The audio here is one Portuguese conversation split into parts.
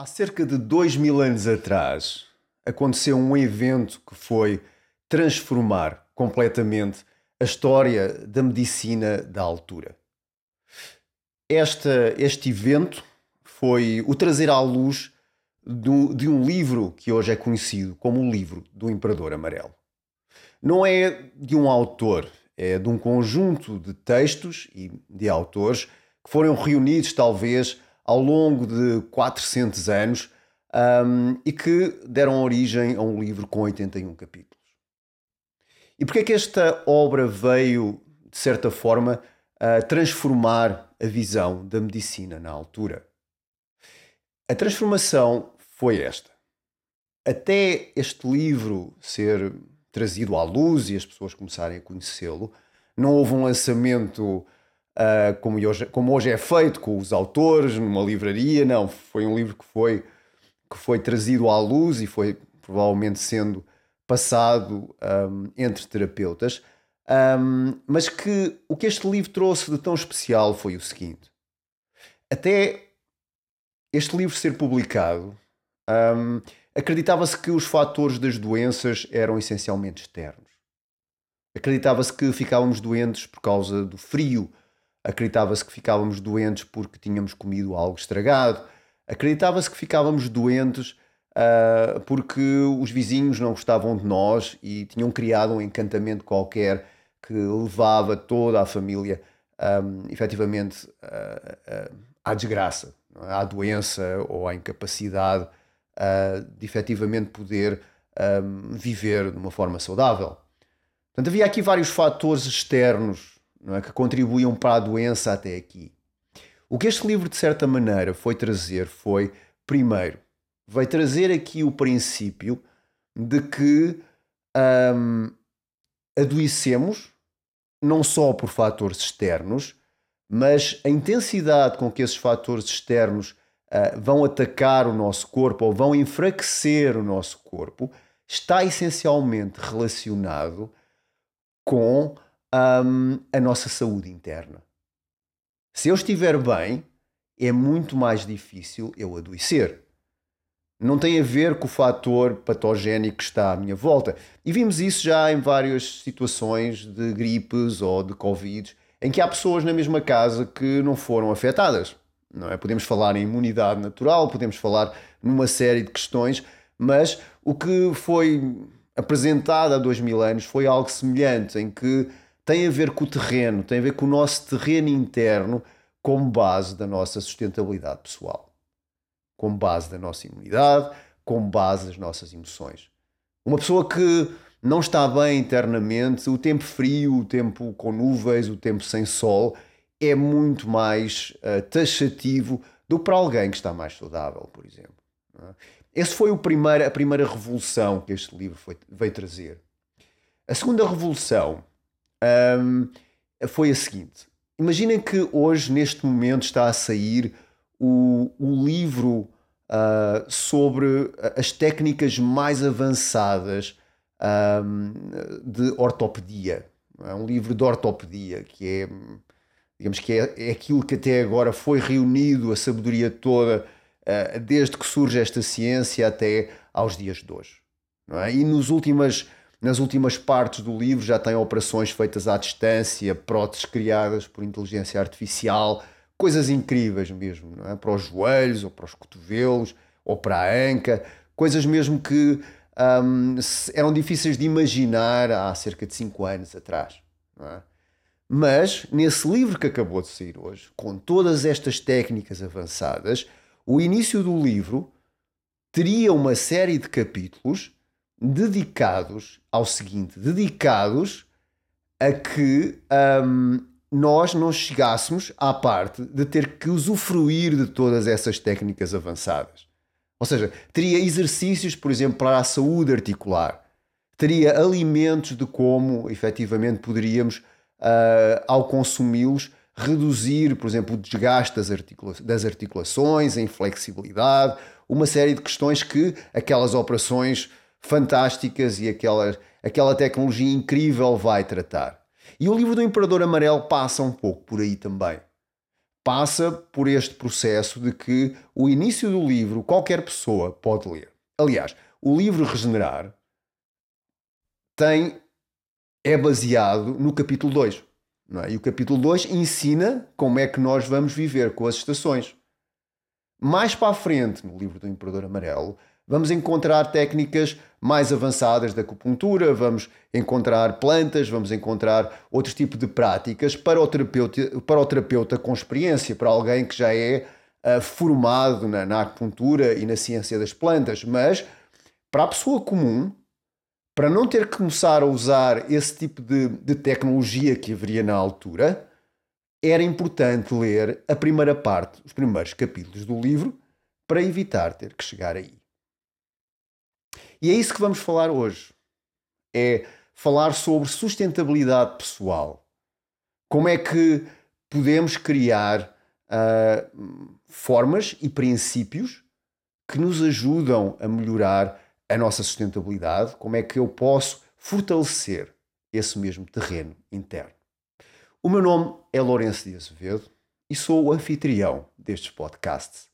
Há cerca de dois mil anos atrás aconteceu um evento que foi transformar completamente a história da medicina da altura. Esta, este evento foi o trazer à luz do, de um livro que hoje é conhecido como o livro do Imperador Amarelo. Não é de um autor, é de um conjunto de textos e de autores que foram reunidos, talvez, ao longo de 400 anos um, e que deram origem a um livro com 81 capítulos. E porquê é que esta obra veio, de certa forma, a transformar a visão da medicina na altura? A transformação foi esta. Até este livro ser trazido à luz e as pessoas começarem a conhecê-lo, não houve um lançamento uh, como, hoje, como hoje é feito com os autores numa livraria, não. Foi um livro que foi, que foi trazido à luz e foi provavelmente sendo passado um, entre terapeutas. Um, mas que o que este livro trouxe de tão especial foi o seguinte: até este livro ser publicado, um, acreditava-se que os fatores das doenças eram essencialmente externos. Acreditava-se que ficávamos doentes por causa do frio, acreditava-se que ficávamos doentes porque tínhamos comido algo estragado, acreditava-se que ficávamos doentes uh, porque os vizinhos não gostavam de nós e tinham criado um encantamento qualquer que levava toda a família um, efetivamente uh, uh, à desgraça, é? à doença ou à incapacidade de efetivamente poder um, viver de uma forma saudável. Portanto, havia aqui vários fatores externos não é, que contribuíam para a doença até aqui. O que este livro, de certa maneira, foi trazer foi, primeiro, vai trazer aqui o princípio de que um, adoecemos não só por fatores externos, mas a intensidade com que esses fatores externos uh, vão atacar o nosso corpo ou vão enfraquecer o nosso corpo está essencialmente relacionado com um, a nossa saúde interna. Se eu estiver bem, é muito mais difícil eu adoecer. Não tem a ver com o fator patogénico que está à minha volta. E vimos isso já em várias situações de gripes ou de Covid, em que há pessoas na mesma casa que não foram afetadas. Não é? Podemos falar em imunidade natural, podemos falar numa série de questões, mas o que foi apresentado há dois mil anos foi algo semelhante, em que tem a ver com o terreno, tem a ver com o nosso terreno interno como base da nossa sustentabilidade pessoal, como base da nossa imunidade, como base das nossas emoções. Uma pessoa que não está bem internamente, o tempo frio, o tempo com nuvens, o tempo sem sol, é muito mais uh, taxativo do que para alguém que está mais saudável, por exemplo. É? Essa foi primeiro, a primeira revolução que este livro foi, veio trazer. A segunda revolução um, foi a seguinte: imaginem que hoje, neste momento, está a sair o, o livro uh, sobre as técnicas mais avançadas um, de ortopedia. É um livro de ortopedia que é, digamos que é, é aquilo que até agora foi reunido, a sabedoria toda, uh, desde que surge esta ciência até aos dias de hoje. É? E nos últimas nas últimas partes do livro já tem operações feitas à distância, próteses criadas por inteligência artificial, coisas incríveis mesmo, é? para os joelhos, ou para os cotovelos, ou para a anca, coisas mesmo que um, eram difíceis de imaginar há cerca de 5 anos atrás. É? Mas, nesse livro que acabou de sair hoje, com todas estas técnicas avançadas, o início do livro teria uma série de capítulos dedicados ao seguinte: dedicados a que um, nós não chegássemos à parte de ter que usufruir de todas essas técnicas avançadas. Ou seja, teria exercícios, por exemplo, para a saúde articular, teria alimentos de como efetivamente poderíamos, uh, ao consumi-los, reduzir, por exemplo, o desgaste das, articula das articulações, a inflexibilidade, uma série de questões que aquelas operações fantásticas e aquela, aquela tecnologia incrível vai tratar. E o livro do Imperador Amarelo passa um pouco por aí também. passa por este processo de que o início do livro qualquer pessoa pode ler. Aliás, o livro Regenerar tem é baseado no capítulo 2. É? E o capítulo 2 ensina como é que nós vamos viver com as estações. Mais para a frente, no livro do Imperador Amarelo, vamos encontrar técnicas mais avançadas da acupuntura, vamos encontrar plantas, vamos encontrar outro tipo de práticas para o terapeuta, para o terapeuta com experiência, para alguém que já é uh, formado na, na acupuntura e na ciência das plantas. Mas para a pessoa comum, para não ter que começar a usar esse tipo de, de tecnologia que haveria na altura, era importante ler a primeira parte, os primeiros capítulos do livro, para evitar ter que chegar aí. E é isso que vamos falar hoje. É falar sobre sustentabilidade pessoal. Como é que podemos criar uh, formas e princípios que nos ajudam a melhorar a nossa sustentabilidade, como é que eu posso fortalecer esse mesmo terreno interno. O meu nome é Lourenço de Azevedo e sou o anfitrião destes podcasts.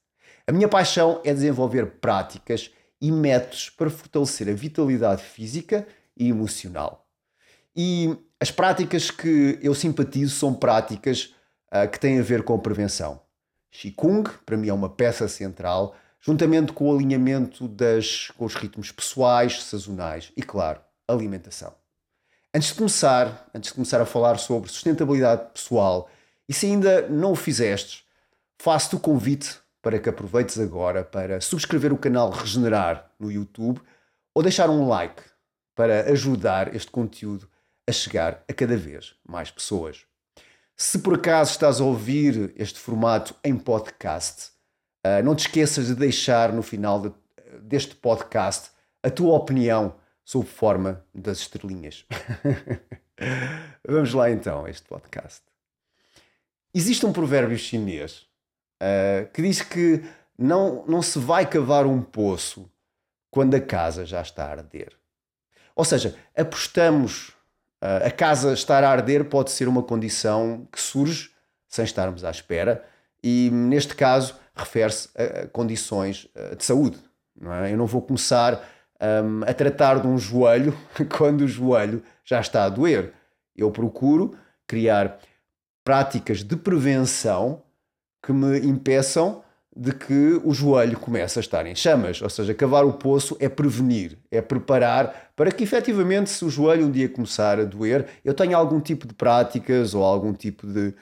A minha paixão é desenvolver práticas e métodos para fortalecer a vitalidade física e emocional. E as práticas que eu simpatizo são práticas uh, que têm a ver com prevenção. Qigong, para mim, é uma peça central, juntamente com o alinhamento das, com os ritmos pessoais, sazonais e, claro, alimentação. Antes de começar, antes de começar a falar sobre sustentabilidade pessoal, e se ainda não o fizestes, faço-te o convite para que aproveites agora para subscrever o canal Regenerar no YouTube ou deixar um like para ajudar este conteúdo a chegar a cada vez mais pessoas. Se por acaso estás a ouvir este formato em podcast, ah, não te esqueças de deixar no final deste podcast a tua opinião sob forma das estrelinhas. Vamos lá então a este podcast. Existe um provérbio chinês uh, que diz que não, não se vai cavar um poço quando a casa já está a arder. Ou seja, apostamos uh, a casa estar a arder pode ser uma condição que surge sem estarmos à espera e neste caso refere-se a condições de saúde. Não é? Eu não vou começar um, a tratar de um joelho quando o joelho já está a doer. Eu procuro criar práticas de prevenção que me impeçam de que o joelho comece a estar em chamas. Ou seja, cavar o poço é prevenir, é preparar para que efetivamente, se o joelho um dia começar a doer, eu tenha algum tipo de práticas ou algum tipo de,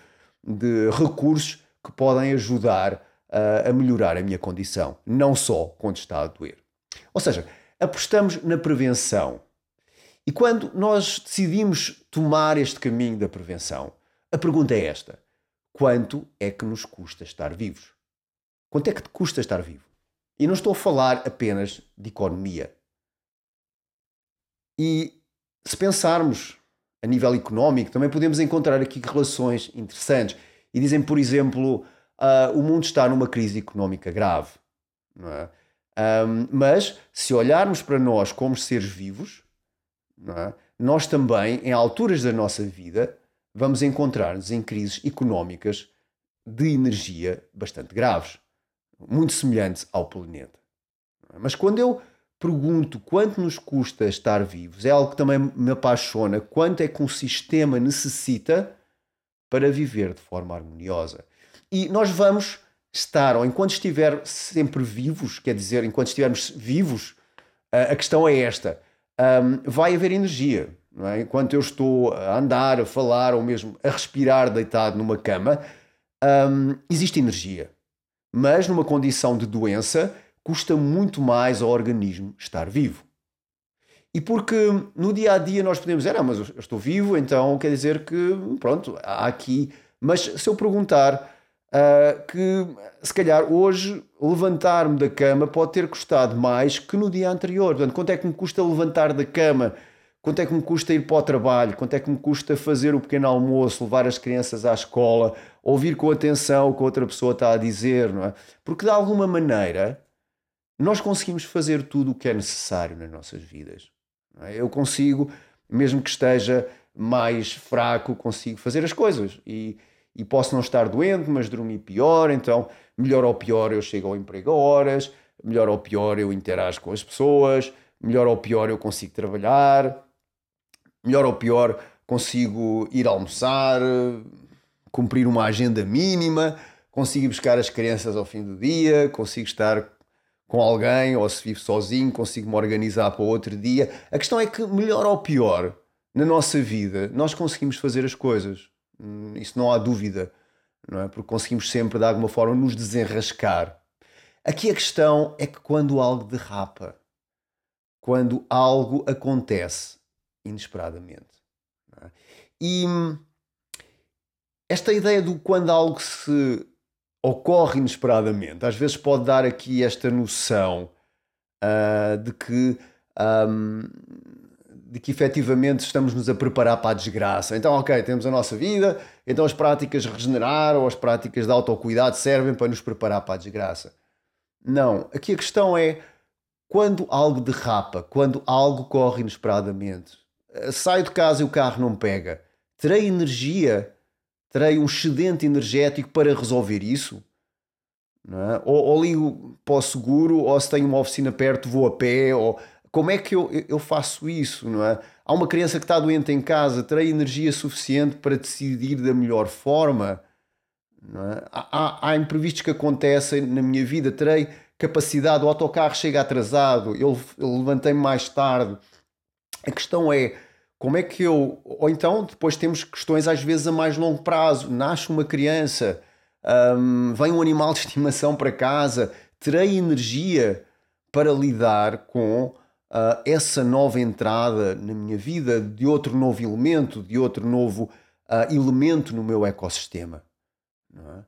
de recursos que podem ajudar uh, a melhorar a minha condição, não só quando está a doer. Ou seja, apostamos na prevenção. E quando nós decidimos tomar este caminho da prevenção, a pergunta é esta: quanto é que nos custa estar vivos? Quanto é que te custa estar vivo? E não estou a falar apenas de economia. E se pensarmos a nível económico, também podemos encontrar aqui relações interessantes. E dizem, por exemplo, uh, o mundo está numa crise económica grave. É? Um, mas se olharmos para nós como seres vivos, é? nós também, em alturas da nossa vida, vamos encontrar-nos em crises económicas de energia bastante graves, muito semelhantes ao planeta. Mas quando eu pergunto quanto nos custa estar vivos, é algo que também me apaixona, quanto é que um sistema necessita para viver de forma harmoniosa. E nós vamos estar, ou enquanto estiver sempre vivos, quer dizer, enquanto estivermos vivos, a questão é esta: um, vai haver energia. É? Enquanto eu estou a andar, a falar ou mesmo a respirar deitado numa cama, um, existe energia. Mas numa condição de doença, custa muito mais ao organismo estar vivo. E porque no dia a dia nós podemos dizer, ah, mas eu estou vivo, então quer dizer que, pronto, há aqui. Mas se eu perguntar uh, que se calhar hoje levantar-me da cama pode ter custado mais que no dia anterior. Portanto, quanto é que me custa levantar da cama? Quanto é que me custa ir para o trabalho? Quanto é que me custa fazer o pequeno almoço, levar as crianças à escola, ouvir com atenção o que outra pessoa está a dizer, não é? Porque de alguma maneira nós conseguimos fazer tudo o que é necessário nas nossas vidas. É? Eu consigo, mesmo que esteja mais fraco, consigo fazer as coisas. E, e posso não estar doente, mas dormir pior, então melhor ou pior eu chego ao emprego a horas, melhor ou pior eu interajo com as pessoas, melhor ou pior eu consigo trabalhar, melhor ou pior consigo ir almoçar, cumprir uma agenda mínima, consigo buscar as crianças ao fim do dia, consigo estar com alguém ou se vivo sozinho, consigo me organizar para outro dia. A questão é que, melhor ou pior, na nossa vida, nós conseguimos fazer as coisas. Hum, isso não há dúvida, não é? Porque conseguimos sempre, de alguma forma, nos desenrascar. Aqui a questão é que quando algo derrapa, quando algo acontece inesperadamente. É? E hum, esta ideia do quando algo se ocorre inesperadamente, às vezes pode dar aqui esta noção uh, de que um, de que efetivamente estamos-nos a preparar para a desgraça. Então, ok, temos a nossa vida, então as práticas regenerar ou as práticas de autocuidado servem para nos preparar para a desgraça. Não, aqui a questão é quando algo derrapa, quando algo corre inesperadamente, saio de casa e o carro não pega, terei energia, terei um excedente energético para resolver isso? É? Ou, ou, ligo para o seguro, ou se tenho uma oficina perto, vou a pé, ou como é que eu, eu faço isso, não é? Há uma criança que está doente em casa, terei energia suficiente para decidir da melhor forma? É? há, há imprevistos que acontecem na minha vida, terei capacidade, o autocarro chega atrasado, eu, eu levantei-me mais tarde. A questão é, como é que eu. Ou então, depois temos questões às vezes a mais longo prazo. Nasce uma criança, um, vem um animal de estimação para casa, terei energia para lidar com uh, essa nova entrada na minha vida de outro novo elemento, de outro novo uh, elemento no meu ecossistema. É?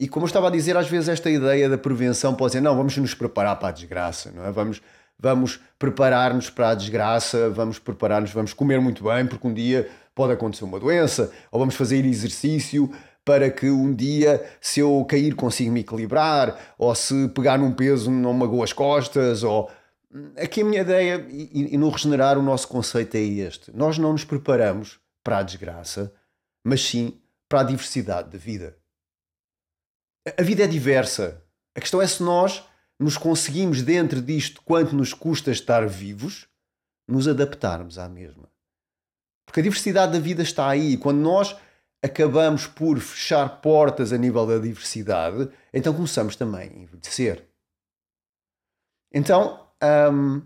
E como eu estava a dizer, às vezes esta ideia da prevenção pode dizer, não, vamos nos preparar para a desgraça, não é? Vamos, vamos preparar-nos para a desgraça, vamos preparar-nos, vamos comer muito bem, porque um dia pode acontecer uma doença, ou vamos fazer exercício para que um dia, se eu cair, consiga me equilibrar, ou se pegar num peso não magoa as costas, ou Aqui a minha ideia, e, e no regenerar, o nosso conceito é este: nós não nos preparamos para a desgraça, mas sim para a diversidade da vida. A vida é diversa. A questão é se nós nos conseguimos, dentro disto, quanto nos custa estar vivos, nos adaptarmos à mesma. Porque a diversidade da vida está aí. Quando nós acabamos por fechar portas a nível da diversidade, então começamos também a envelhecer. Então, um,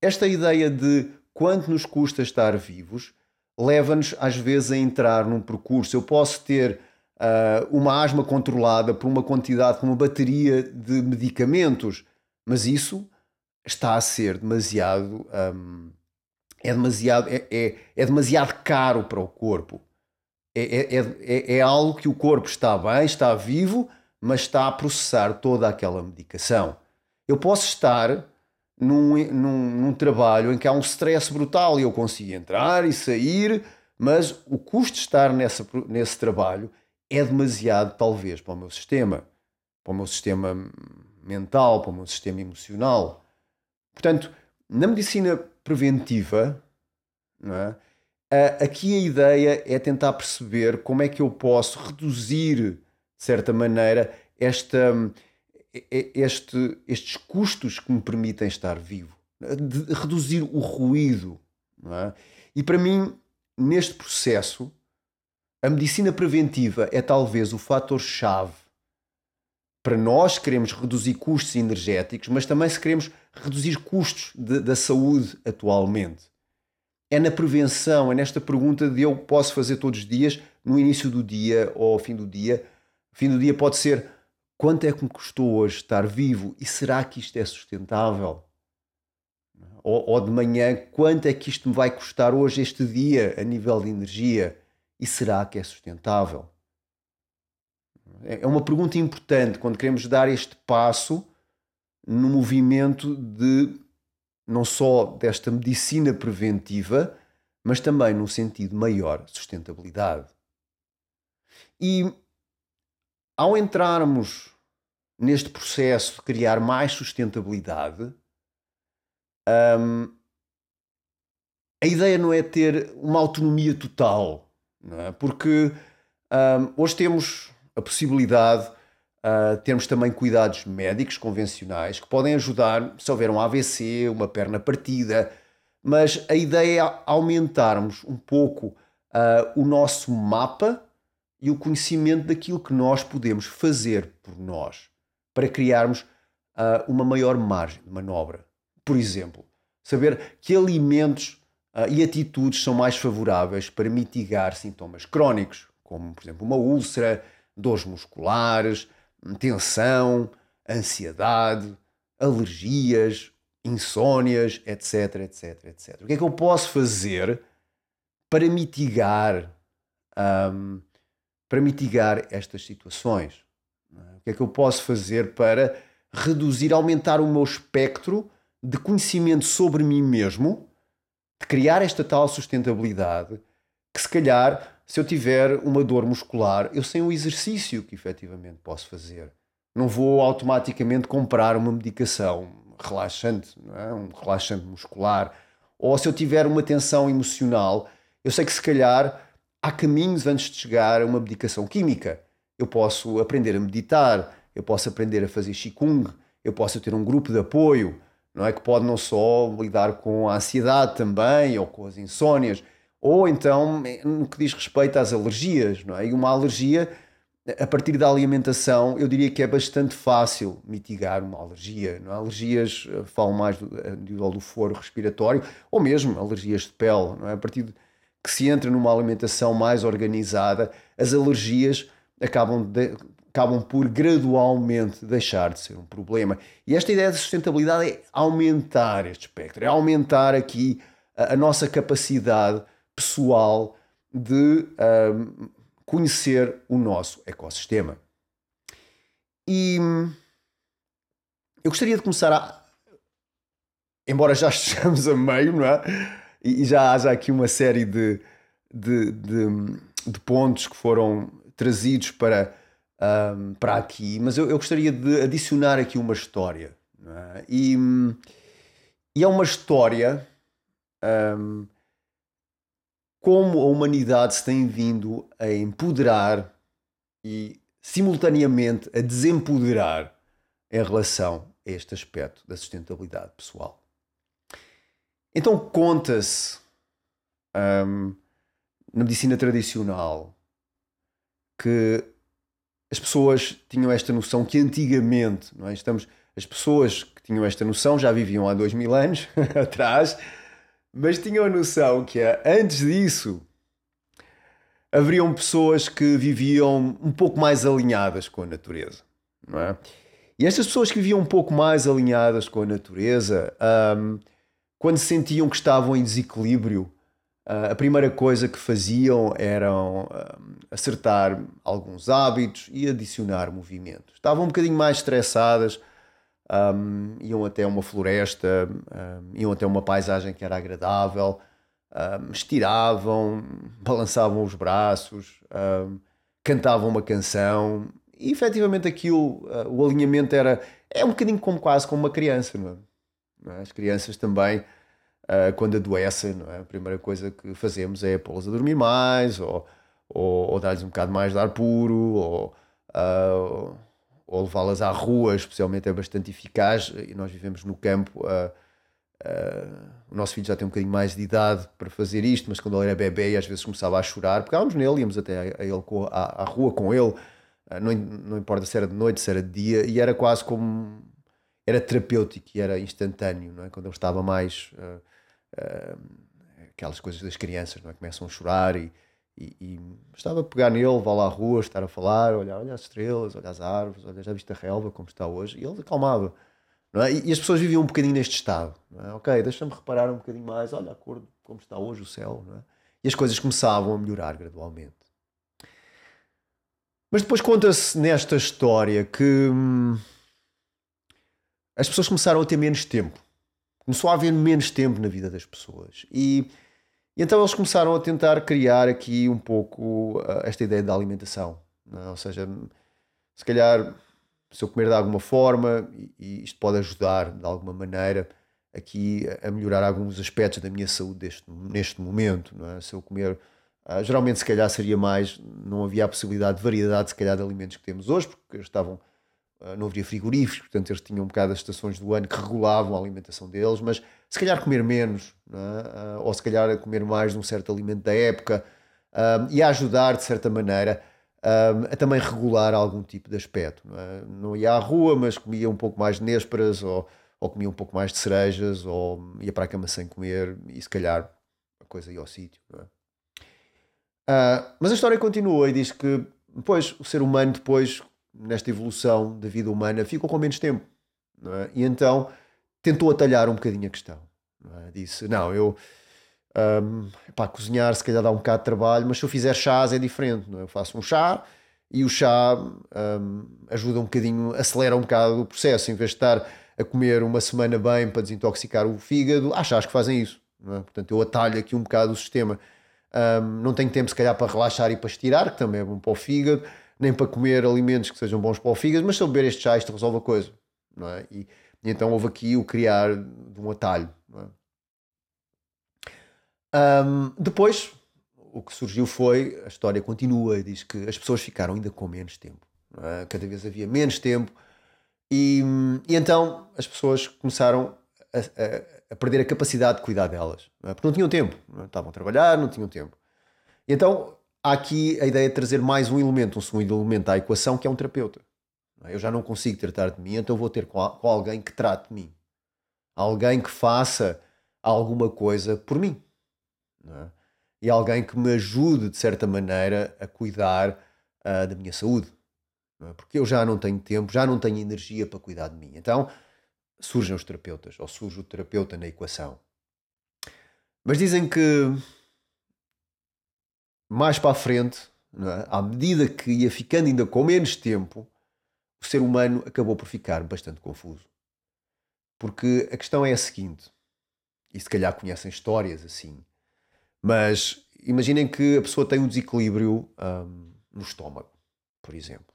esta ideia de quanto nos custa estar vivos leva-nos às vezes a entrar num percurso. Eu posso ter uh, uma asma controlada por uma quantidade, por uma bateria de medicamentos, mas isso está a ser demasiado. Um, é demasiado, é, é, é, demasiado caro para o corpo. É, é, é, é algo que o corpo está bem, está vivo, mas está a processar toda aquela medicação. Eu posso estar num, num, num, trabalho em que há um stress brutal e eu consigo entrar e sair, mas o custo de estar nessa, nesse trabalho é demasiado, talvez, para o meu sistema, para o meu sistema mental, para o meu sistema emocional. Portanto, na medicina preventiva, é? aqui a ideia é tentar perceber como é que eu posso reduzir, de certa maneira, esta este, estes custos que me permitem estar vivo, reduzir o ruído. É? E para mim, neste processo, a medicina preventiva é talvez o fator-chave para nós queremos reduzir custos energéticos, mas também se queremos reduzir custos de, da saúde atualmente. É na prevenção, é nesta pergunta de eu posso fazer todos os dias, no início do dia ou ao fim do dia. O fim do dia pode ser Quanto é que me custou hoje estar vivo e será que isto é sustentável? Ou, ou, de manhã, quanto é que isto me vai custar hoje, este dia, a nível de energia? E será que é sustentável? É, é uma pergunta importante quando queremos dar este passo no movimento de não só desta medicina preventiva, mas também num sentido maior sustentabilidade. E ao entrarmos neste processo de criar mais sustentabilidade, um, a ideia não é ter uma autonomia total, é? porque Um, hoje temos a possibilidade de uh, termos também cuidados médicos convencionais que podem ajudar se houver um AVC, uma perna partida, mas a ideia é aumentarmos um pouco uh, o nosso mapa e o conhecimento daquilo que nós podemos fazer por nós para criarmos uh, uma maior margem de manobra. Por exemplo, saber que alimentos uh, e atitudes são mais favoráveis para mitigar sintomas crónicos, como, por exemplo, uma úlcera, dores musculares, tensão, ansiedade, alergias, insónias, etc, etc, etc. O que é que eu posso fazer para mitigar, um, para mitigar estas situações? O que é que eu posso fazer para reduzir, aumentar o meu espectro de conhecimento sobre mim mesmo, de criar esta tal sustentabilidade, que se calhar, se eu tiver uma dor muscular, eu sei o exercício que efetivamente posso fazer. Não vou automaticamente comprar uma medicação relaxante, é? um relaxante muscular. Ou se eu tiver uma tensão emocional, eu sei que se calhar há caminhos antes de chegar a uma medicação química. Eu posso aprender a meditar, eu posso aprender a fazer Qigong, eu posso ter um grupo de apoio, não é? Que pode não só lidar com a ansiedade também, ou com as insónias, ou então no que diz respeito às alergias, não é? E uma alergia, a partir da alimentação, eu diria que é bastante fácil mitigar uma alergia. Não é? Alergias, eh, falam mais do, eh, do, do foro respiratório, ou mesmo alergias de pele, não é? A partir de que se entra numa alimentação mais organizada, as alergias acabam de, acabam por gradualmente deixar de ser um problema. E esta ideia de sustentabilidade é aumentar este espectro, é aumentar aqui a, a nossa capacidade pessoal de um, conhecer o nosso ecossistema. E eu gostaria de começar a. Embora já estejamos a meio, não é? E, já haja aqui uma série de, de, de, de pontos que foram trazidos para um, para aqui, mas eu, eu, gostaria de adicionar aqui uma história. É? E, e, é uma história um, como a humanidade se tem vindo a empoderar e simultaneamente a desempoderar em relação a este aspecto da sustentabilidade pessoal. Então conta-se um, na medicina tradicional que as pessoas tinham esta noção que antigamente, não é? Estamos, as pessoas que tinham esta noção já viviam há dois mil anos atrás, mas tinham a noção que antes disso haveriam pessoas que viviam um pouco mais alinhadas com a natureza, não é? E estas pessoas que viviam um pouco mais alinhadas com a natureza, um, quando sentiam que estavam em desequilíbrio, a primeira coisa que faziam era acertar alguns hábitos e adicionar movimento. Estavam um bocadinho mais estressadas, um, iam até uma floresta, um, iam até uma paisagem que era agradável, estiravam, balançavam os braços, cantavam uma canção e efetivamente aquilo, uh, o alinhamento era é um bocadinho como quase como uma criança? Não é? As crianças também uh, quando adoecem, não é? a primeira coisa que fazemos é pô-las a dormir mais, ou, ou, ou dar-lhes um bocado mais de ar puro, ou, uh, ou levá-las à rua, especialmente é bastante eficaz, e nós vivemos no campo. Uh, o nosso filho já tem um bocadinho mais de idade para fazer isto, mas quando ele era bebê às vezes começava a chorar, pegávamos nele, íamos até a, a ele, à, à rua com ele, não, não importa se era de noite, se era de dia, e era quase como era terapêutico e era instantâneo, não é? Quando ele estava mais uh, aquelas coisas das crianças, não é? Começam a chorar e, e, e estava a pegar nele, vá lá à rua, estar a falar, olhar, olha as estrelas, olha as árvores, olha, já viste a relva como está hoje, e ele acalmava. Não é? e, e as pessoas viviam um bocadinho neste estado. Não é? Ok, deixa-me reparar um bocadinho mais, olha a cor como está hoje o céu. Não é? E as coisas começavam a melhorar gradualmente. Mas depois conta-se nesta história que hum, as pessoas começaram a ter menos tempo Começou a haver menos tempo na vida das pessoas. E, e então eles começaram a tentar criar aqui um pouco uh, esta ideia da alimentação. É? Ou seja, se calhar, se eu comer de alguma forma, e, e isto pode ajudar de alguma maneira aqui a melhorar alguns aspectos da minha saúde deste, neste momento. É? Se eu comer Uh, geralmente, se calhar, seria mais, não havia a possibilidade de variedade, se calhar, de alimentos que temos hoje, porque estavam, não havia frigoríficos, portanto, eles tinham um bocado as estações do ano que regulavam a alimentação deles, mas se calhar comer menos, é? uh, ou se calhar comer mais de um certo alimento da época, e a ajudar, de certa maneira, a também regular algum tipo de aspecto. Não, é? não ia à rua, mas comia um pouco mais de nésperas, ou, ou comia um pouco mais de cerejas, ou ia para a cama sem comer, e se calhar a coisa ia ao sítio. Uh, mas a história continua e diz que depois o ser humano, depois, nesta evolução da vida humana, ficou com menos tempo. É? E então tentou atalhar um bocadinho a questão. Não é? Disse: Não, eu. Um, cozinhar se calhar dá um bocado de trabalho, mas se eu fizer chás é diferente. Não é? Eu faço um chá e o chá um, ajuda um bocadinho, acelera um bocado o processo. Em vez de estar a comer uma semana bem para desintoxicar o fígado, há chás que fazem isso. É? Portanto, eu atalho aqui um bocado o sistema. Um, não tenho tempo, se calhar, para relaxar e para estirar, que também é bom para o fígado, nem para comer alimentos que sejam bons para o fígado, mas se eu beber este chá, isto resolve a coisa. Não é? e, e então houve aqui o criar de um atalho. É? Um, depois, o que surgiu foi, a história continua, diz que as pessoas ficaram ainda com menos tempo. É? Cada vez havia menos tempo, e, e então as pessoas começaram a, a a perder a capacidade de cuidar delas, não é? porque não tinham tempo, não é? estavam a trabalhar, não tinham tempo. E então há aqui a ideia de trazer mais um elemento, um segundo elemento à equação, que é um terapeuta. É? Eu já não consigo tratar de mim, então vou ter com, alguém que trate de mim, alguém que faça alguma coisa por mim, é? e alguém que me ajude de certa maneira a cuidar uh, da minha saúde, é? porque eu já não tenho tempo, já não tenho energia para cuidar de mim. Então surgem os terapeutas, ou surge o terapeuta na equação. Mas dizem que mais para a frente, é? à medida que ia ficando ainda com menos tempo, o ser humano acabou por ficar bastante confuso. Porque a questão é a seguinte, e se calhar conhecem histórias assim, mas imaginem que a pessoa tem um desequilíbrio hum, no estômago, por exemplo.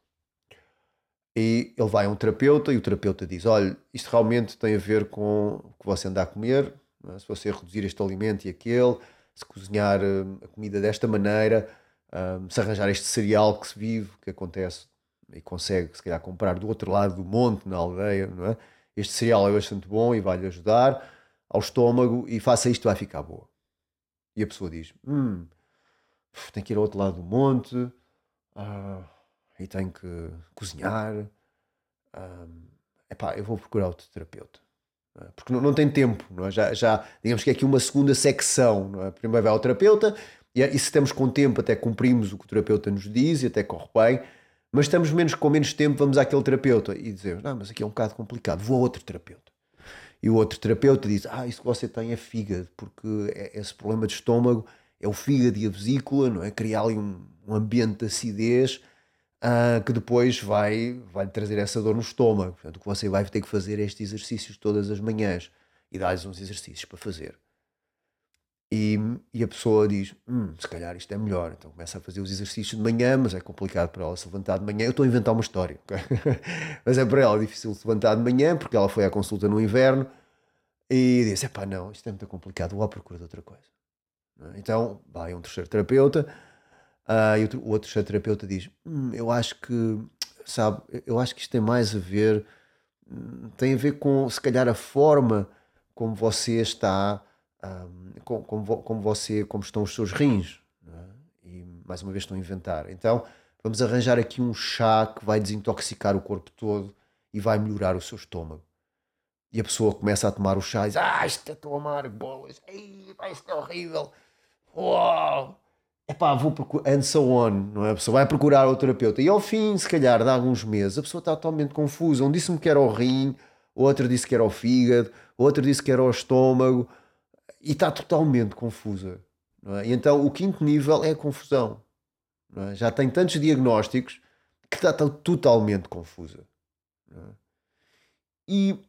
E ele vai a um terapeuta e o terapeuta diz: Olha, isto realmente tem a ver com o que você anda a comer. É? Se você reduzir este alimento e aquele, se cozinhar hum, a comida desta maneira, um, se arranjar este cereal que se vive, que acontece e consegue, se calhar, comprar do outro lado do monte, na aldeia, não é? Este cereal é bastante bom e vai-lhe ajudar ao estômago e faça isto, vai ficar boa. E a pessoa diz: Hum, tem que ir ao outro lado do monte. Ah, e tenho que cozinhar. Um, epá, eu vou procurar outro terapeuta. É? Porque não, não tem tempo, não é? já, já, digamos que é aqui uma segunda secção. Não é? Primeiro vai ao terapeuta e, e se estamos com tempo até cumprimos o que o terapeuta nos diz e até corre bem, mas estamos menos, com menos tempo, vamos àquele terapeuta e dizemos, não, mas aqui é um bocado complicado, vou a outro terapeuta. E o outro terapeuta diz, ah, isso que você tem é fígado, porque é, esse problema de estômago é o fígado e a vesícula, não é? Criar ali um, um ambiente de acidez uh, que depois vai, vai trazer essa dor no estômago. Portanto, o que você vai ter que fazer é estes exercícios todas as manhãs e dá-lhes uns exercícios para fazer. E, e a pessoa diz: hum, se calhar isto é melhor. Então começa a fazer os exercícios de manhã, mas é complicado para ela se levantar de manhã. Eu estou a inventar uma história, okay? mas é para ela difícil se levantar de manhã porque ela foi à consulta no inverno e disse: pá, não, isto é muito complicado, vou à procura de outra coisa. É? Então vai um terceiro terapeuta Uh, e o outro terapeuta diz: hum, Eu acho que, sabe, eu acho que isto tem mais a ver, hum, tem a ver com, se calhar, a forma como você está, um, com, como, como, você, como estão os seus rins. É? E mais uma vez estou a inventar. Então, vamos arranjar aqui um chá que vai desintoxicar o corpo todo e vai melhorar o seu estômago. E a pessoa começa a tomar o chá e diz: Ah, isto é tão amargo, bolas, isto é horrível. Uau! Epá, vou procurar, and so on, não é? A pessoa vai procurar o terapeuta e ao fim, se calhar, de alguns meses, a pessoa está totalmente confusa. Um disse-me que era o rim, outro disse que era o fígado, outro disse que era o estômago e está totalmente confusa. É? E então o quinto nível é a confusão. É? Já tem tantos diagnósticos que está totalmente confusa. É? E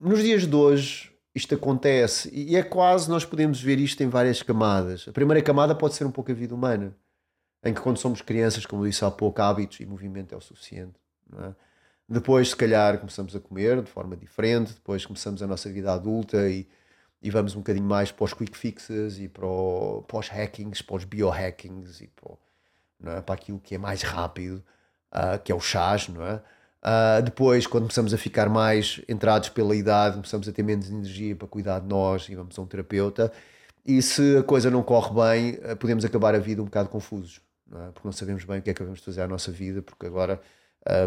nos dias de hoje, isto acontece. E é quase, nós podemos ver isto em várias camadas. A primeira camada pode ser um pouco a vida humana, em que quando somos crianças, como disse há pouco, hábitos e movimento é o suficiente. É? Depois, se calhar, começamos a comer de forma diferente, depois começamos a nossa vida adulta e, e vamos um bocadinho mais para os quick fixes e para, o, para os hackings, para os biohackings e para, é? para aquilo que é mais rápido, uh, que é o chás, não é? Uh, depois, quando começamos a ficar mais entrados pela idade, começamos a ter menos energia para cuidar de nós e vamos a um terapeuta. E se a coisa não corre bem, uh, podemos acabar a vida um bocado confusos, não é? porque não sabemos bem o que é que vamos fazer à nossa vida, porque agora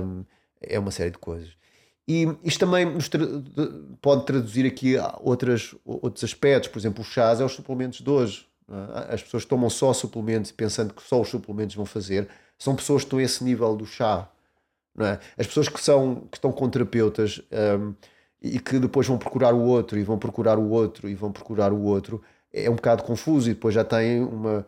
um, é uma série de coisas. E isto também tra pode traduzir aqui outras, outros aspectos, por exemplo, os chás é os suplementos de hoje. É? As pessoas tomam só suplementos pensando que só os suplementos vão fazer, são pessoas que estão a esse nível do chá. É? As pessoas que, são, que estão com terapeutas um, e que depois vão procurar o outro e vão procurar o outro e vão procurar o outro, é um bocado confuso e depois já têm uma.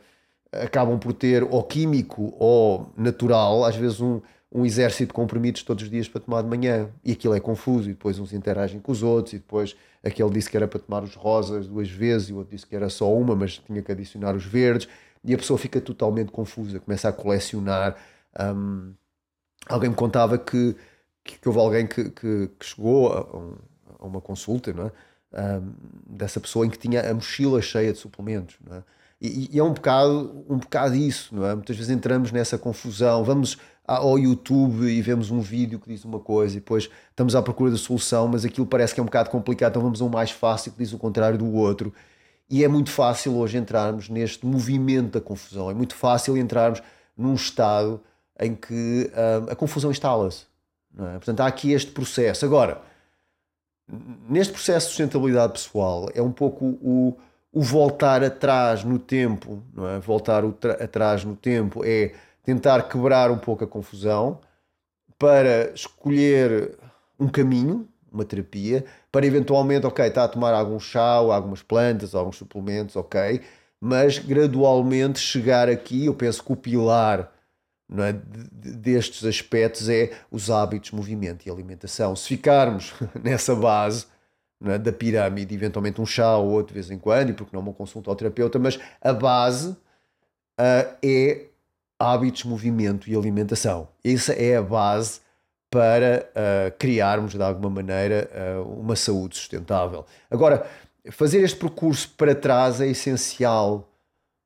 acabam por ter ou químico ou natural, às vezes um um exército de comprimidos todos os dias para tomar de manhã e aquilo é confuso e depois uns interagem com os outros e depois aquele disse que era para tomar os rosas duas vezes e o outro disse que era só uma mas tinha que adicionar os verdes e a pessoa fica totalmente confusa, começa a colecionar um, alguém me contava que, que, que houve alguém que, que, que chegou a, um, a, uma consulta não é? Um, dessa pessoa em que tinha a mochila cheia de suplementos não é? e, e, é um bocado um bocado isso não é? muitas vezes entramos nessa confusão vamos ao YouTube e vemos um vídeo que diz uma coisa e depois estamos à procura da solução, mas aquilo parece que é um bocado complicado, então vamos a um mais fácil que diz o contrário do outro. E é muito fácil hoje entrarmos neste movimento da confusão, é muito fácil entrarmos num estado em que uh, a confusão instala-se. É? Portanto, há aqui este processo. Agora, neste processo de sustentabilidade pessoal, é um pouco o, o voltar atrás no tempo, é? Voltar atrás no tempo é tentar quebrar um pouco a confusão para escolher um caminho, uma terapia, para eventualmente, ok, está a tomar algum chá, ou algumas plantas, ou alguns suplementos, ok, mas gradualmente chegar aqui, eu penso que o pilar não é, destes aspectos é os hábitos, movimento e alimentação. Se ficarmos nessa base é, da pirâmide, eventualmente um chá ou outro de vez em quando, e porque não uma consulta ao terapeuta, mas a base uh, é hábitos, movimento e alimentação. Essa é a base para uh, criarmos, de alguma maneira, uh, uma saúde sustentável. Agora, fazer este percurso para trás é essencial.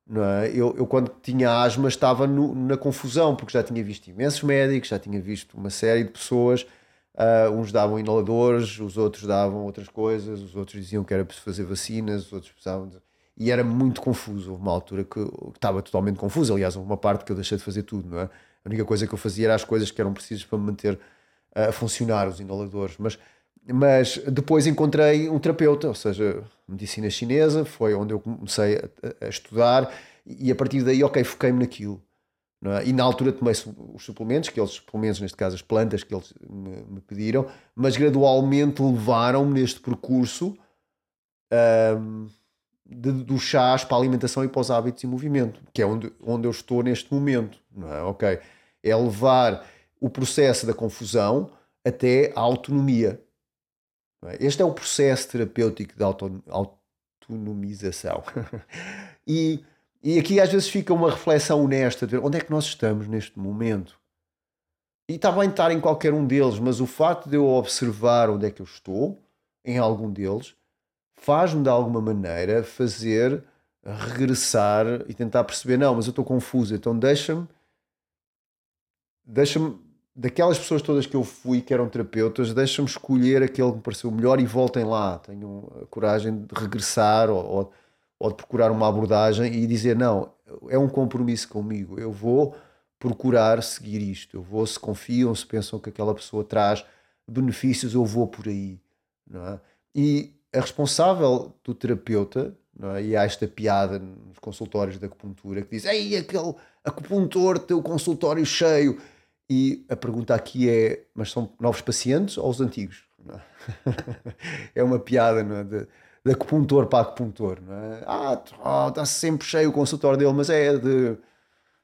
Não é? eu, eu, quando tinha asma, estava no, na confusão, porque já tinha visto imensos médicos, já tinha visto uma série de pessoas. Uh, uns davam inaladores, os outros davam outras coisas, os outros diziam que era preciso fazer vacinas, os outros precisavam. De e era muito confuso. Houve uma altura que, estava totalmente confuso. Aliás, houve uma parte que eu deixei de fazer tudo, não é? A única coisa que eu fazia era as coisas que eram precisas para me manter a funcionar, os inaladores. Mas, mas depois encontrei um terapeuta, ou seja, medicina chinesa, foi onde eu comecei a, a estudar e a partir daí, ok, foquei-me naquilo. É? E na altura tomei os suplementos, aqueles suplementos, neste caso as plantas que eles me, me pediram, mas gradualmente levaram-me neste percurso. Um, de, do chás para a alimentação e para os hábitos e movimento, que é onde, onde eu estou neste momento, é? Ok. É levar o processo da confusão até a autonomia. É? Este é o processo terapêutico auto, autonomização. e, e aqui às vezes fica uma reflexão honesta de ver onde é que nós estamos neste momento. E está bem estar em qualquer um deles, mas o facto de eu observar onde é que eu estou, em algum deles, faz-me de alguma maneira fazer regressar e tentar perceber, não, mas eu estou confuso, então deixa-me deixa-me daquelas pessoas todas que eu fui que eram terapeutas, deixa-me escolher aquele que me pareceu melhor e voltem lá. Tenham a coragem de regressar ou, ou, ou, de procurar uma abordagem e dizer: não, é um compromisso comigo, eu vou procurar seguir isto. Eu vou, se confiam, se pensam que aquela pessoa traz benefícios, eu vou por aí. Não é? E a responsável do terapeuta, é? e há esta piada nos consultórios de acupuntura que diz: Ei, aquele acupuntor tem o consultório cheio. E a pergunta aqui é: mas são novos pacientes ou os antigos? É? uma piada não é? de, de acupuntor para acupuntor. Não é? Ah, está tá sempre cheio o consultório dele, mas é de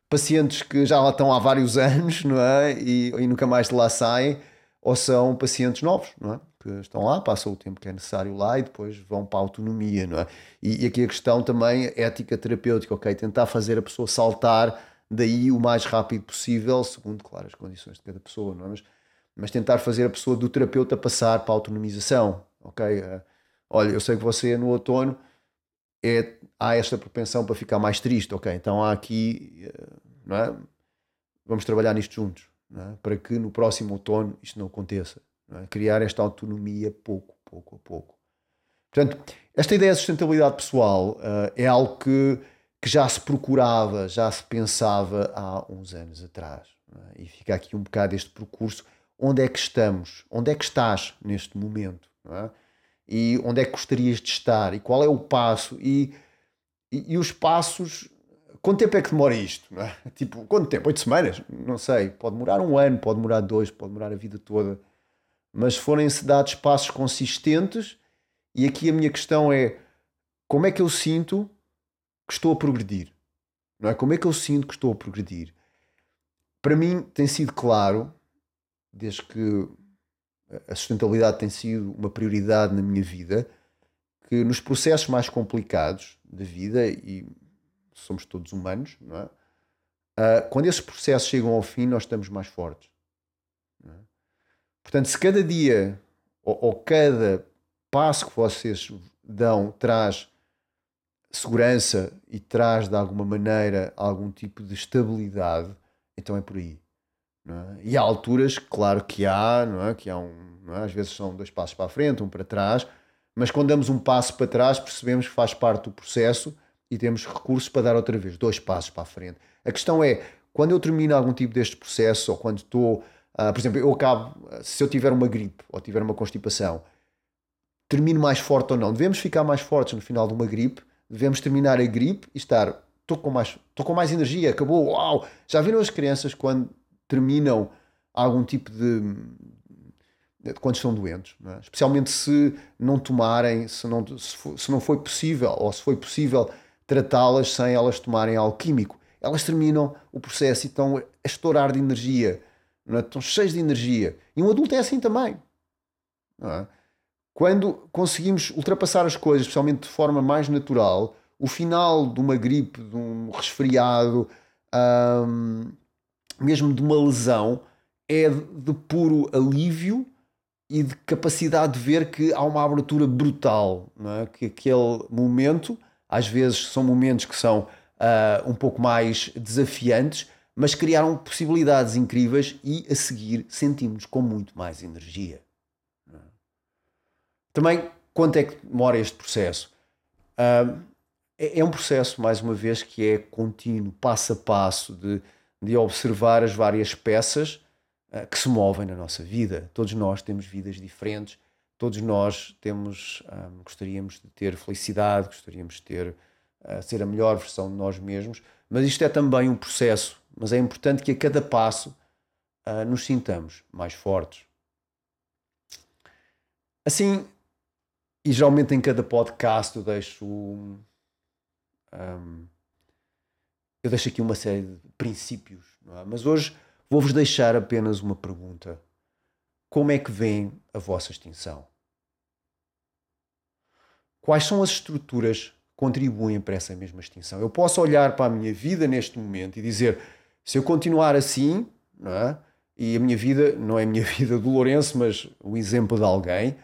pacientes que já lá estão há vários anos não é? e, e nunca mais de lá saem, ou são pacientes novos. Não é? que estão lá, passam o tempo que é necessário lá e depois vão para a autonomia, não é? E, e aqui a questão também é ética terapêutica, ok? Tentar fazer a pessoa saltar daí o mais rápido possível, segundo, claro, as condições de cada pessoa, não é? Mas, mas tentar fazer a pessoa do terapeuta passar para a autonomização, ok? Uh, olha, eu sei que você no outono é, há esta propensão para ficar mais triste, ok, então há aqui, eh, não é? Vamos trabalhar nisto juntos, é? para que no próximo outono isto não aconteça. Não é? Criar esta autonomia pouco, pouco a pouco. Portanto, esta ideia de sustentabilidade pessoal uh, é algo que, que já se procurava, já se pensava há uns anos atrás. É? E fica aqui um bocado este percurso. Onde é que estamos? Onde é que estás neste momento? É? E onde é que gostarias de estar? E qual é o passo? E, e, e os passos. Quanto tempo é que demora isto? É? Tipo, quanto tempo? Oito semanas? Não sei. Pode demorar um ano, pode demorar dois, pode demorar a vida toda. Mas forem-se dados passos consistentes, e aqui a minha questão é como é que eu sinto que estou a progredir? Não é? Como é que eu sinto que estou a progredir? Para mim tem sido claro, desde que a sustentabilidade tem sido uma prioridade na minha vida, que nos processos mais complicados da vida, e somos todos humanos, não é? Uh, quando esses processos chegam ao fim, nós estamos mais fortes. É? Portanto, se cada dia ou, ou, cada passo que vocês dão traz segurança e traz de alguma maneira algum tipo de estabilidade, então é por aí. É? E há alturas, claro que há, não é? que há um, é? às vezes são dois passos para a frente, um para trás, mas quando damos um passo para trás, percebemos que faz parte do processo e temos recursos para dar outra vez dois passos para a frente. A questão é, quando eu termino algum tipo deste processo, ou quando estou, uh, por exemplo, eu acabo, se eu tiver uma gripe ou tiver uma constipação, termino mais forte ou não. Devemos ficar mais fortes no final de uma gripe, devemos terminar a gripe e estar, estou com mais, estou com mais energia, acabou, uau! Já viram as crianças quando terminam algum tipo de, quando estão doentes, é? especialmente se não tomarem, se não, se, for, se não foi possível, ou se foi possível tratá-las sem elas tomarem algo químico. Elas terminam o processo e estão a estourar de energia, é? estão cheias de energia. E um adulto é assim também. É? Quando conseguimos ultrapassar as coisas, especialmente de forma mais natural, o final de uma gripe, de um resfriado, mesmo de uma lesão, é de puro alívio e de capacidade de ver que há uma abertura brutal, é? que aquele momento, às vezes são momentos que são uh, um pouco mais desafiantes, mas criaram possibilidades incríveis e a seguir sentimos com muito mais energia. Também, quanto é que demora este processo? Uh, é, é um processo, mais uma vez, que é contínuo, passo a passo, de de observar as várias peças uh, que se movem na nossa vida. Todos nós temos vidas diferentes, todos nós temos, um, ah, gostaríamos de ter felicidade, gostaríamos de ter, uh, ser a melhor versão de nós mesmos, mas isto é também um processo. Mas é importante que a cada passo uh, nos sintamos mais fortes. Assim, e geralmente em cada podcast eu deixo. Um, eu deixo aqui uma série de princípios, é? mas hoje vou-vos deixar apenas uma pergunta: Como é que vem a vossa extinção? Quais são as estruturas que contribuem para essa mesma extinção? Eu posso olhar para a minha vida neste momento e dizer: se eu continuar assim, não é? e a minha vida não é a minha vida do Lourenço, mas o exemplo de alguém,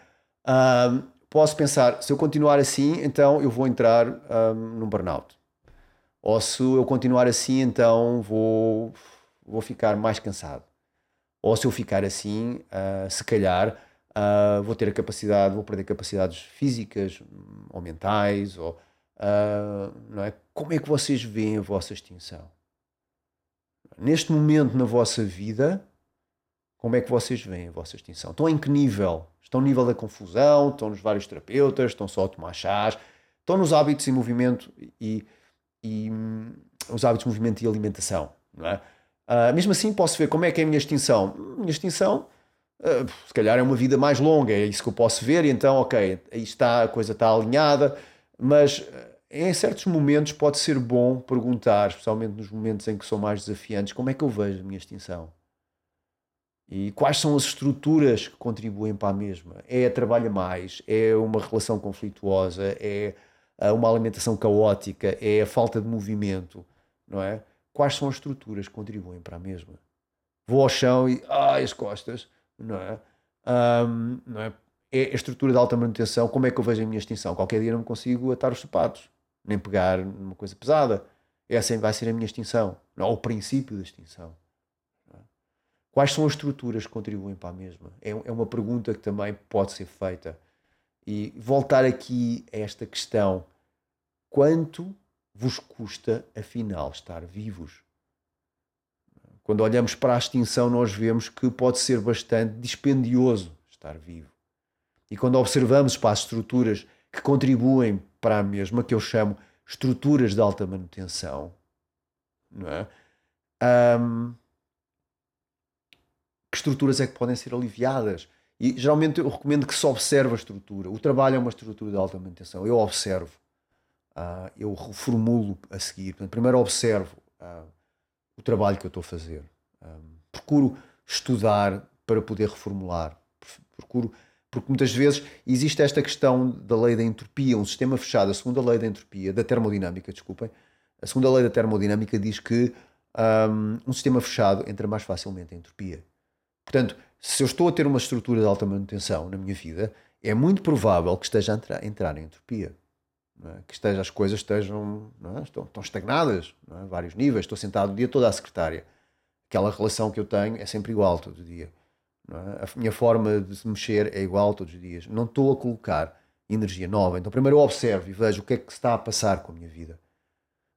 posso pensar: se eu continuar assim, então eu vou entrar um, num burnout ou se eu continuar assim, então vou, vou ficar mais cansado. Ou se eu ficar assim, uh, se calhar uh, vou ter a capacidade, vou perder capacidades físicas hum, ou mentais. Ou, uh, não é? Como é que vocês veem a vossa extinção? Neste momento na vossa vida, como é que vocês veem a vossa extinção? Estão em que nível? Estão no nível da confusão? Estão nos vários terapeutas? Estão só a tomar chás? Estão nos hábitos e movimento e e hum, os hábitos de movimento e alimentação. Não é? Uh, mesmo assim, posso ver como é que é a minha extinção. A minha extinção, uh, se calhar, é uma vida mais longa, é isso que eu posso ver, e então, ok, aí está, a coisa está alinhada, mas uh, em certos momentos pode ser bom perguntar, especialmente nos momentos em que são mais desafiantes, como é que eu vejo a minha extinção? E quais são as estruturas que contribuem para a mesma? É trabalho mais? É uma relação conflituosa? É uma alimentação caótica, é a falta de movimento, não é? Quais são as estruturas que contribuem para a mesma? Vou ao chão e, ai, as costas, não é? Um, não é? é a estrutura de alta manutenção. Como é que eu vejo a minha extinção? Qualquer dia não consigo atar os sapatos, nem pegar numa coisa pesada. Essa vai ser a minha extinção, ou o princípio da extinção. Quais são as estruturas que contribuem para a mesma? É, é uma pergunta que também pode ser feita. E voltar aqui a esta questão: quanto vos custa, afinal, estar vivos? Quando olhamos para a extinção, nós vemos que pode ser bastante dispendioso estar vivo. E quando observamos para as estruturas que contribuem para a mesma, que eu chamo estruturas de alta manutenção, não é? Um, que estruturas é que podem ser aliviadas? E geralmente eu recomendo que se observe a estrutura. O trabalho é uma estrutura de alta manutenção. Eu observo, uh, eu reformulo a seguir. Portanto, primeiro observo uh, o trabalho que eu estou a fazer. Um, procuro estudar para poder reformular. Procuro, porque muitas vezes existe esta questão da lei da entropia, um sistema fechado, a segunda lei da entropia, da termodinâmica, desculpem, a segunda lei da termodinâmica diz que um, um sistema fechado entra mais facilmente em entropia. Portanto, se eu estou a ter uma estrutura de alta manutenção na minha vida, é muito provável que esteja a entrar, entrar em entropia é? que esteja, as coisas estejam é? estão, estão, estagnadas a é? vários níveis. Estou sentado o dia todo à secretária. Aquela relação que eu tenho é sempre igual todo dia. É? A minha forma de se mexer é igual todos os dias. Não estou a colocar energia nova. Então, primeiro eu observo e vejo o que é que está a passar com a minha vida.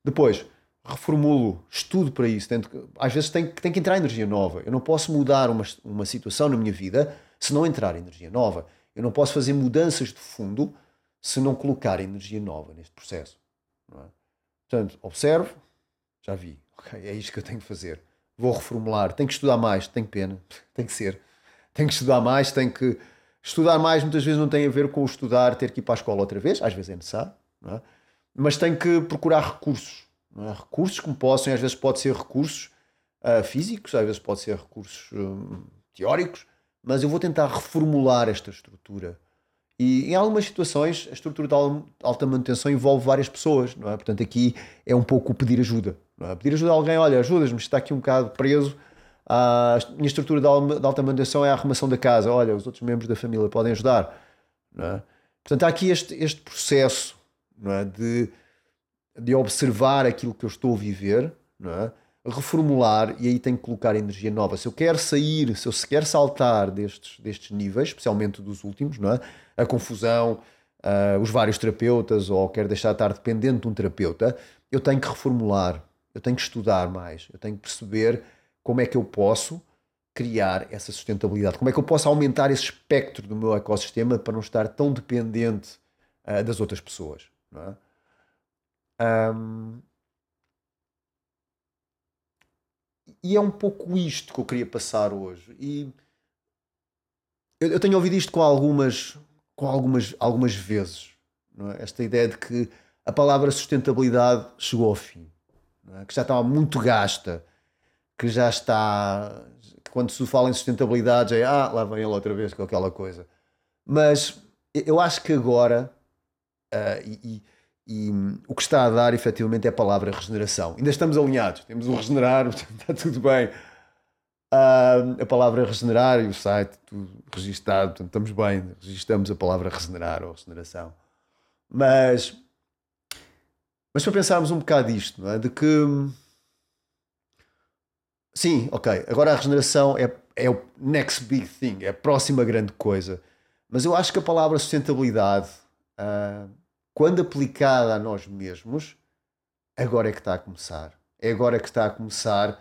Depois, reformulo, estudo para isso. Tento, às vezes tem, tem que entrar energia nova. Eu não posso mudar uma, uma situação na minha vida se não entrar energia nova. Eu não posso fazer mudanças de fundo se não colocar energia nova neste processo. É? Portanto, observo, já vi, ok, é isto que eu tenho que fazer. Vou reformular, tenho que estudar mais, tenho pena, tem que ser. Tenho que estudar mais, tenho que. Estudar mais muitas vezes não tem a ver com estudar, ter que ir para a escola outra vez, às vezes é necessário, é? mas tenho que procurar recursos. É? Recursos que me possam, às vezes pode ser recursos uh, físicos, às vezes pode ser recursos um, teóricos, mas eu vou tentar reformular esta estrutura e em algumas situações, a estrutura de alta manutenção envolve várias pessoas, não é? Portanto, aqui é um pouco pedir ajuda. É? Pedir ajuda a alguém, olha, ajudas-me, está aqui um bocado preso. a minha estrutura de alta manutenção é a arrumação da casa. Olha, os outros membros da família podem ajudar. É? Portanto, há aqui este, este processo é? de, de observar aquilo que eu estou a viver, não é? reformular e aí tenho que colocar energia nova. Se eu quero sair, se eu quero saltar destes, destes níveis, especialmente dos últimos, não é? a confusão, uh, os vários terapeutas, ou quero deixar de estar dependente de um terapeuta, eu tenho que reformular, eu tenho que estudar mais, eu tenho que perceber como é que eu posso criar essa sustentabilidade, como é que eu posso aumentar esse espectro do meu ecossistema para não estar tão dependente uh, das outras pessoas. Não é? Um, e é um pouco isto que eu queria passar hoje. E eu, eu tenho ouvido isto com algumas, com algumas, algumas vezes. É? Esta ideia de que a palavra sustentabilidade chegou ao fim, é? que já estava muito gasta, que já está. Que quando se fala em sustentabilidade, já é ah, lá vem ele outra vez com aquela coisa. Mas eu acho que agora, uh, e, e o que está a dar efetivamente é a palavra regeneração. Ainda estamos alinhados, temos o regenerar, está tudo bem. Uh, a palavra regenerar e o site, tudo registado, portanto, estamos bem, registramos a palavra regenerar ou regeneração. Mas, mas para pensarmos um bocado disto, é? de que sim, ok, agora a regeneração é, é o next big thing, é a próxima grande coisa. Mas eu acho que a palavra sustentabilidade. Uh, quando aplicada a nós mesmos, agora é que está a começar. É agora que está a começar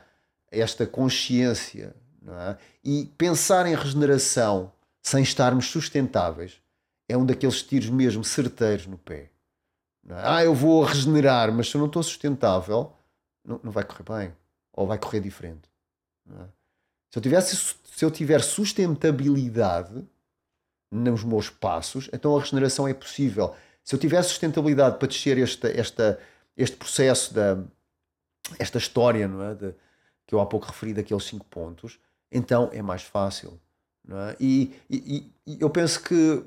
esta consciência. É? E pensar em regeneração sem estarmos sustentáveis é um daqueles tiros mesmo certeiros no pé. É? Ah, eu vou regenerar, mas se eu não estou sustentável, não, não vai correr bem. Ou vai correr diferente. É? Se, eu tivesse, se eu tiver sustentabilidade nos meus passos, então a regeneração é possível. Se eu tivesse sustentabilidade para descer esta, esta, este processo, da, esta história, não é? De, que eu há pouco referi daqueles cinco pontos, então é mais fácil. É? e, e, e eu penso que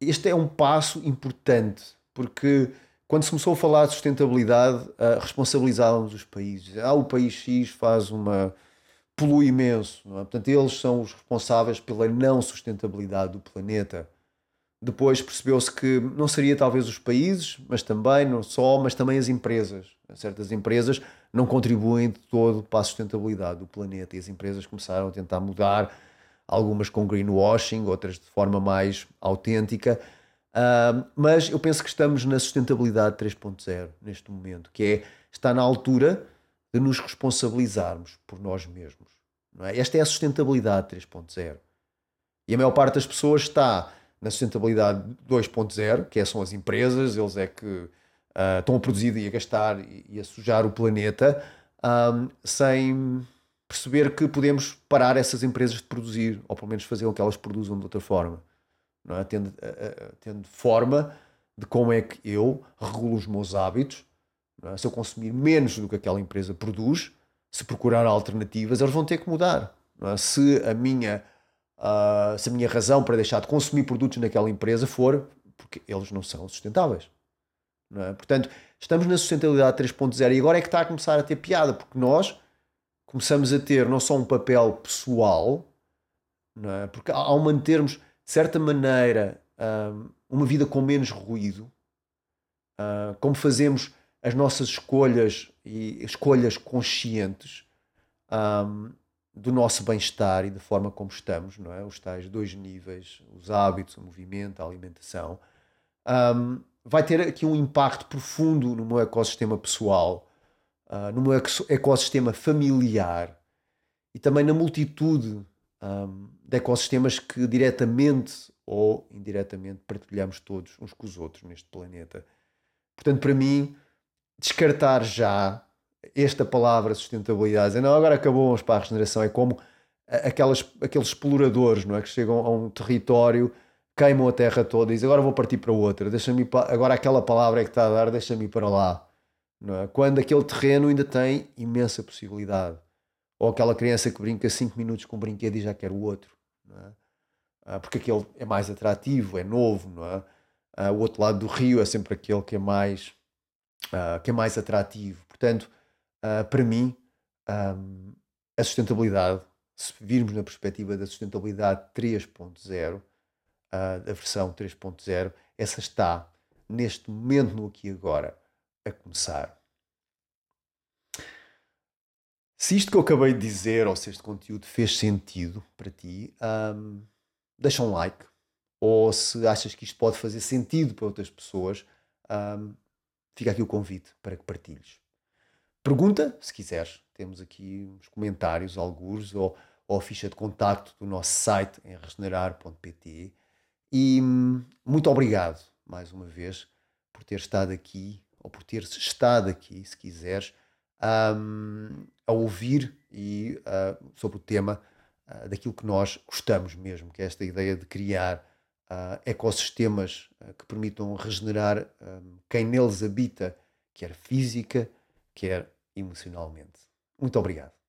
este é um passo importante, porque quando se começou a falar de sustentabilidade, uh, responsabilizávamos os países. Ah, o país X faz uma polui imenso. É? Portanto, eles são os responsáveis pela não sustentabilidade do planeta. Depois percebeu-se que não seria talvez os países, mas também, não só, mas também as empresas. Certas empresas não contribuem de todo para a sustentabilidade do planeta e as empresas começaram a tentar mudar, algumas com greenwashing, outras de forma mais autêntica. Uh, mas eu penso que estamos na sustentabilidade 3.0 neste momento, que é está na altura de nos responsabilizarmos por nós mesmos. É? Esta é a sustentabilidade 3.0. E a maior parte das pessoas está na sustentabilidade 2.0, que é, são as empresas, eles é que uh, estão a produzir e a gastar e, e a sujar o planeta, um, sem perceber que podemos parar essas empresas de produzir, ou pelo menos fazer com que elas produzam de outra forma. Não é? tendo, uh, tendo forma de como é que eu regulo os meus hábitos. É? Se eu consumir menos do que aquela empresa produz, se procurar alternativas, eles vão ter que mudar. É? Se a minha uh, se a minha razão para deixar de consumir produtos naquela empresa for porque eles não são sustentáveis. Não é? Portanto, estamos na sustentabilidade 3.0 e agora é que está a começar a ter piada, porque nós começamos a ter não só um papel pessoal, não é? porque ao mantermos, de certa maneira, um, uma vida com menos ruído, uh, como fazemos as nossas escolhas e escolhas conscientes, do nosso bem-estar e da forma como estamos, não é? Os tais dois níveis, os hábitos, o movimento, a alimentação, um, vai ter aqui um impacto profundo no meu ecossistema pessoal, uh, no meu ecossistema familiar e também na multitude um, de ecossistemas que diretamente ou indiretamente partilhamos todos uns com os outros neste planeta. Portanto, para mim, descartar já esta palavra sustentabilidade, não, agora acabou para a regeneração, é como aquelas, aqueles exploradores não é? que chegam a um território, queimam a terra toda e dizem agora vou partir para outra, deixa-me agora aquela palavra é que está a dar, deixa-me ir para lá. É? Quando aquele terreno ainda tem imensa possibilidade. Ou aquela criança que brinca 5 minutos com um brinquedo e já quer o outro. É? Ah, porque aquele é mais atrativo, é novo. Não é? Ah, o outro lado do rio é sempre aquele que é mais, ah, que é mais atrativo. Portanto, uh, para mim, um, a sustentabilidade, se virmos na perspectiva da sustentabilidade 3.0, uh, da versão 3.0, essa está neste momento, no aqui e agora, a começar. Se isto que eu acabei de dizer, ou se este conteúdo fez sentido para ti, um, deixa um like. Ou se achas que isto pode fazer sentido para outras pessoas, um, fica aqui o convite para que partilhes. Pergunta, se quiseres. Temos aqui uns comentários, alguns, ou, ou a ficha de contacto do nosso site em regenerar.pt. E hum, muito obrigado, mais uma vez, por ter estado aqui, ou por teres estado aqui, se quiseres, a ouvir e, sobre o tema daquilo que nós gostamos mesmo, que é esta ideia de criar ecossistemas que permitam regenerar quem neles habita, quer física, quer emocionalmente. Muito obrigado.